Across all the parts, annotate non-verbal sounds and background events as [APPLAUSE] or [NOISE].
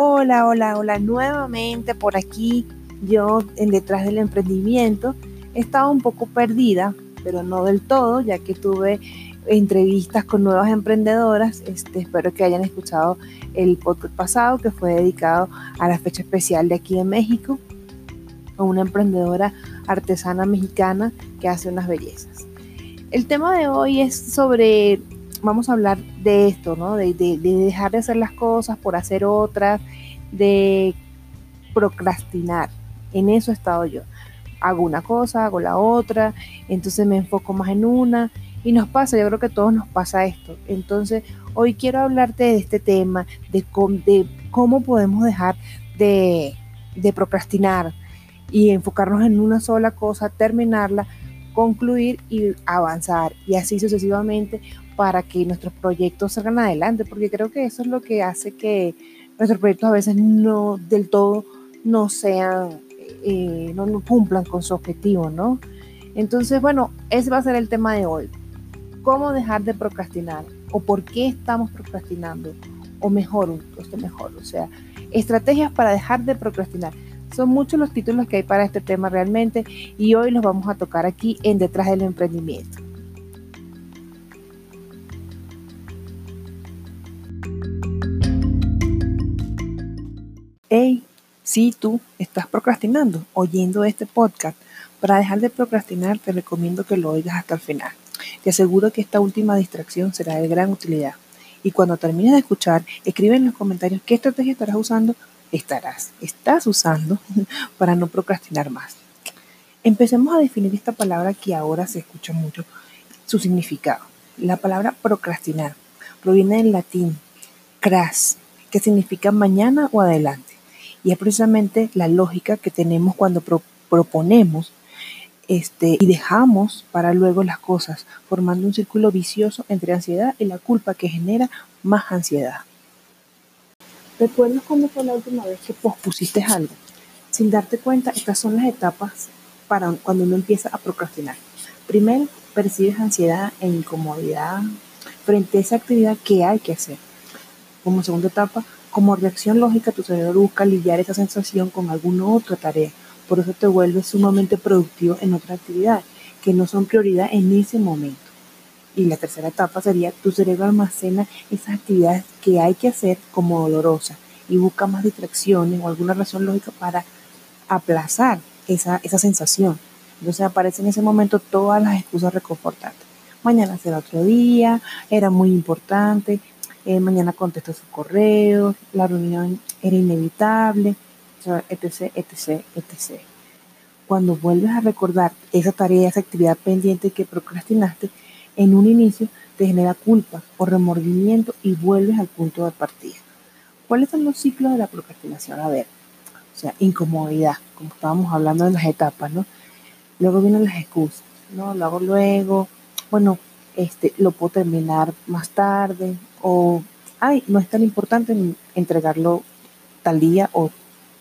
Hola, hola, hola, nuevamente por aquí, yo en detrás del emprendimiento. Estaba un poco perdida, pero no del todo, ya que tuve entrevistas con nuevas emprendedoras. Este, espero que hayan escuchado el podcast pasado que fue dedicado a la fecha especial de aquí en México, con una emprendedora artesana mexicana que hace unas bellezas. El tema de hoy es sobre, vamos a hablar de esto, ¿no? De, de, de dejar de hacer las cosas por hacer otras, de procrastinar. En eso he estado yo. Hago una cosa, hago la otra, entonces me enfoco más en una y nos pasa, yo creo que a todos nos pasa esto. Entonces, hoy quiero hablarte de este tema, de, de cómo podemos dejar de, de procrastinar y enfocarnos en una sola cosa, terminarla, concluir y avanzar y así sucesivamente para que nuestros proyectos salgan adelante, porque creo que eso es lo que hace que nuestros proyectos a veces no del todo no sean, eh, no, cumplan con su objetivo, ¿no? Entonces, bueno, ese va a ser el tema de hoy cómo dejar de procrastinar o por qué estamos procrastinando o mejor, esto mejor, o sea, estrategias para dejar de procrastinar. Son muchos los títulos que hay para este tema realmente y hoy los vamos a tocar aquí en Detrás del Emprendimiento. Si tú estás procrastinando oyendo este podcast, para dejar de procrastinar te recomiendo que lo oigas hasta el final. Te aseguro que esta última distracción será de gran utilidad. Y cuando termines de escuchar, escribe en los comentarios qué estrategia estarás usando, estarás, estás usando [LAUGHS] para no procrastinar más. Empecemos a definir esta palabra que ahora se escucha mucho, su significado. La palabra procrastinar proviene del latín cras, que significa mañana o adelante. Y es precisamente la lógica que tenemos cuando proponemos este, y dejamos para luego las cosas, formando un círculo vicioso entre ansiedad y la culpa que genera más ansiedad. ¿Recuerdas cuándo fue la última vez que pospusiste algo? Sin darte cuenta, estas son las etapas para cuando uno empieza a procrastinar. Primero, percibes ansiedad e incomodidad frente a esa actividad que hay que hacer. Como segunda etapa, como reacción lógica, tu cerebro busca aliviar esa sensación con alguna otra tarea por eso te vuelves sumamente productivo en otras actividades que no son prioridad en ese momento. Y la tercera etapa sería tu cerebro almacena esas actividades que hay que hacer como dolorosas y busca más distracciones o alguna razón lógica para aplazar esa, esa sensación. Entonces aparecen en ese momento todas las excusas reconfortantes. Mañana será otro día, era muy importante, eh, mañana contesto su correo, la reunión era inevitable, etc, etc, etc. Cuando vuelves a recordar esa tarea, esa actividad pendiente que procrastinaste, en un inicio te genera culpa o remordimiento y vuelves al punto de partida. ¿Cuáles son los ciclos de la procrastinación? A ver, o sea, incomodidad, como estábamos hablando de las etapas, ¿no? Luego vienen las excusas, ¿no? Lo hago luego, bueno, este, lo puedo terminar más tarde, o, ay, no es tan importante entregarlo tal día o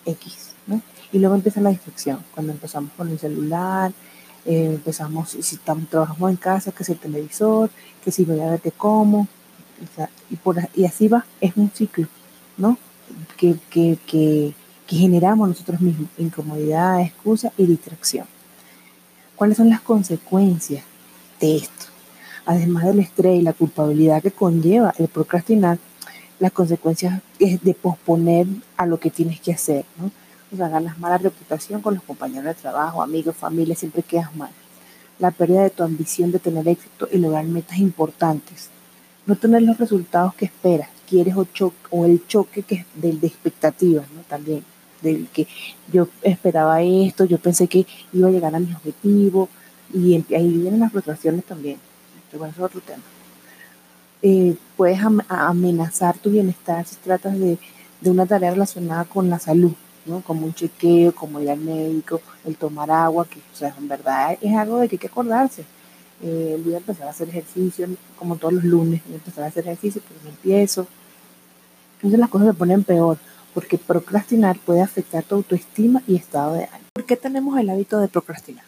X. Y luego empieza la distracción, cuando empezamos con el celular, eh, empezamos, si estamos, trabajamos en casa, que si el televisor, que si voy a ver qué como, y, así va, es un ciclo, ¿no? Que, que generamos nosotros mismos, incomodidad, excusa y distracción. ¿Cuáles son las consecuencias de esto? Además del estrés y la culpabilidad que conlleva el procrastinar, las consecuencias de posponer a lo que tienes que hacer, ¿no? O sea, ganas mala reputación con los compañeros de trabajo, amigos, familia, siempre quedas mal. La pérdida de tu ambición de tener éxito y lograr metas importantes. No tener los resultados que esperas, quieres o, o el choque que, del de expectativas, ¿no? También, del que yo esperaba esto, yo pensé que iba a llegar a mis objetivos, y ahí vienen las frustraciones también. Bueno, eso es otro tema. Eh, puedes amenazar tu bienestar si tratas de, una tarea relacionada con la salud, ¿no? Como un chequeo, como ir al médico, el tomar agua, que o sea, en verdad es algo de que hay que acordarse. Eh, voy a empezar a hacer ejercicio, como todos los lunes, voy a empezar a hacer ejercicio, pero no empiezo. Entonces las cosas se ponen peor, porque procrastinar puede afectar tu autoestima y estado de ánimo. ¿Por qué tenemos el hábito de procrastinar?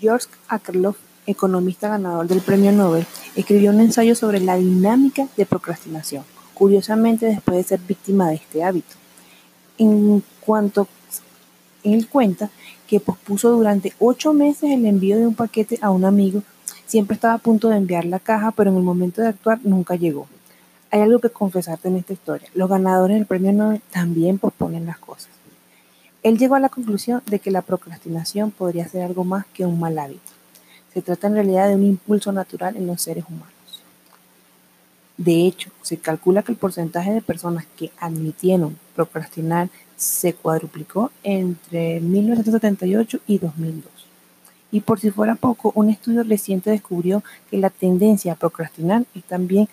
George Akerlof economista ganador del Premio Nobel, escribió un ensayo sobre la dinámica de procrastinación, curiosamente después de ser víctima de este hábito. en cuanto él cuenta que pospuso durante ocho meses el envío de un paquete a un amigo, siempre estaba a punto de enviar la caja, pero en el momento de actuar nunca llegó. Hay algo que confesarte en esta historia. Los ganadores del premio Nobel también posponen las cosas. Él llegó a la conclusión de que la procrastinación podría ser algo más que un mal hábito. Se trata en realidad de un impulso natural en los seres humanos. De hecho, se calcula que el porcentaje de personas que admitieron procrastinar se cuadruplicó entre 1978 y 2002. Y por si fuera poco, un estudio reciente descubrió que la tendencia a procrastinar es también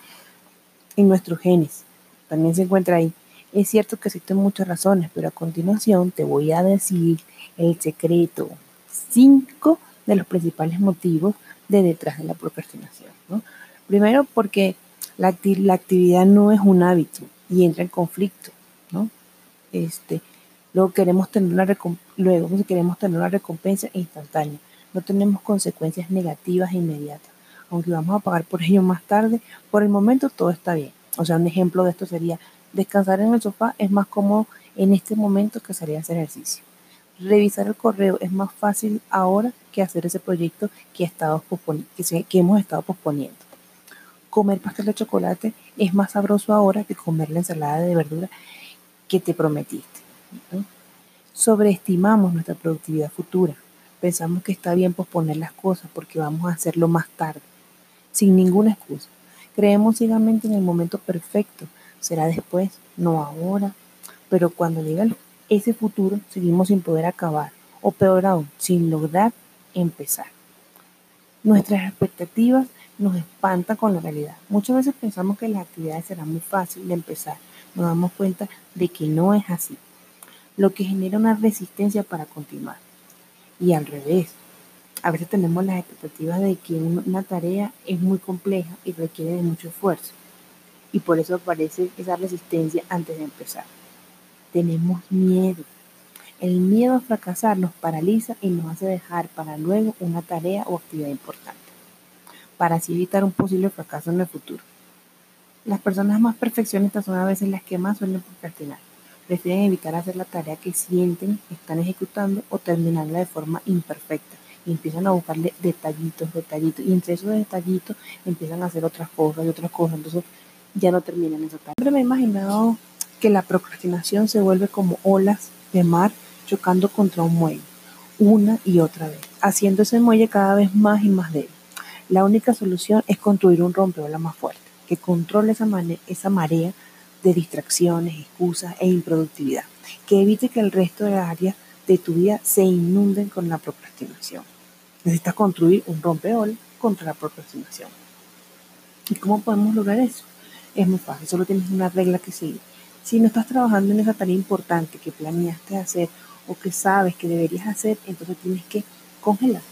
en nuestros genes. También se encuentra ahí. Es cierto que existen muchas razones, pero a continuación te voy a decir el secreto. Cinco de los principales motivos de detrás de la procrastinación. Primero, porque la, la, actividad no es un hábito y entra en conflicto. ¿no? Este, luego, queremos tener una luego queremos tener una recompensa instantánea. No tenemos consecuencias negativas inmediatas aunque vamos a pagar por ello más tarde, por el momento todo está bien. O sea, un ejemplo de esto sería descansar en el sofá es más cómodo en este momento que salir a hacer ejercicio. Revisar el correo es más fácil ahora que hacer ese proyecto que, hemos estado posponiendo. Comer pastel de chocolate es más sabroso ahora que comer la ensalada de verdura que te prometiste. Sobreestimamos nuestra productividad futura. Pensamos que está bien posponer las cosas porque vamos a hacerlo más tarde sin ninguna excusa. Creemos ciegamente en el momento perfecto. Será después, no ahora. Pero cuando llega ese futuro, seguimos sin poder acabar, o peor aún, sin lograr empezar. Nuestras expectativas nos espantan con la realidad. Muchas veces pensamos que las actividades serán muy fáciles de empezar. Nos damos cuenta de que no es así, lo que genera una resistencia para continuar. Y al revés, a veces tenemos las expectativas de que una tarea es muy compleja y requiere de mucho esfuerzo. Y por eso aparece esa resistencia antes de empezar. Tenemos miedo. El miedo a fracasar nos paraliza y nos hace dejar para luego una tarea o actividad importante, para así evitar un posible fracaso en el futuro. Las personas más perfeccionistas son a veces las que más suelen procrastinar. Prefieren evitar hacer la tarea que sienten están ejecutando o terminarla de forma imperfecta y empiezan a buscarle detallitos, detallitos, y entre esos detallitos empiezan a hacer otras cosas y otras cosas, entonces ya no terminan esa tarea. Siempre me he imaginado que la procrastinación se vuelve como olas de mar chocando contra un muelle, una y otra vez, haciendo ese muelle cada vez más y más débil. La única solución es construir un rompeolas más fuerte, que controle esa, marea de distracciones, excusas e improductividad, que evite que el resto de las áreas de tu vida se inunden con la procrastinación. Necesitas construir un rompeol contra la procrastinación. ¿Y cómo podemos lograr eso? Es muy fácil, solo tienes una regla que seguir. Si no estás trabajando en esa tarea importante que planeaste hacer o que sabes que deberías hacer, entonces tienes que congelar.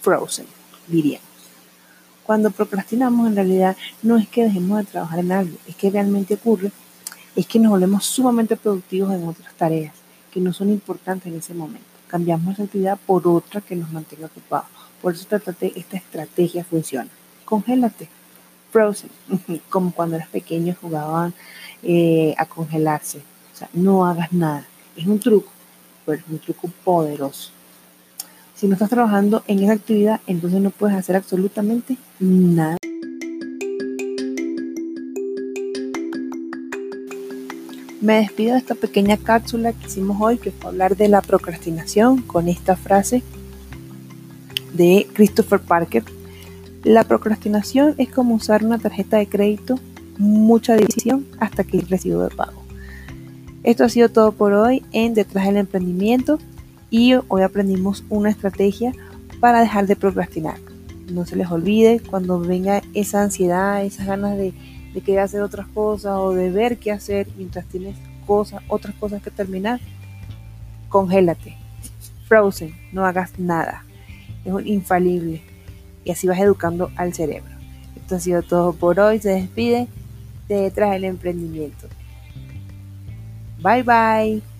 Frozen, diríamos. Cuando procrastinamos, en realidad no es que dejemos de trabajar en algo, es que realmente ocurre, es que nos volvemos sumamente productivos en otras tareas que no son importantes en ese momento. Cambiamos la actividad por otra que nos mantenga ocupados. Por eso tratate, esta estrategia funciona. Congélate. Como cuando eras pequeño jugaban eh, a congelarse. O sea, no hagas nada. Es un truco, pero es un truco poderoso. Si no estás trabajando en esa actividad, entonces no puedes hacer absolutamente nada. Me despido de esta pequeña cápsula que hicimos hoy, que fue hablar de la procrastinación con esta frase de Christopher Parker. La procrastinación es como usar una tarjeta de crédito, mucha división hasta que el recibo de pago. Esto ha sido todo por hoy en Detrás del Emprendimiento y hoy aprendimos una estrategia para dejar de procrastinar. No se les olvide cuando venga esa ansiedad, esas ganas de querer hacer otras cosas o de ver qué hacer mientras tienes otras cosas que terminar, congélate. Frozen, no hagas nada. Es un infalible. Y así vas educando al cerebro. Esto ha sido todo por hoy. Se despide de detrás del emprendimiento. Bye bye.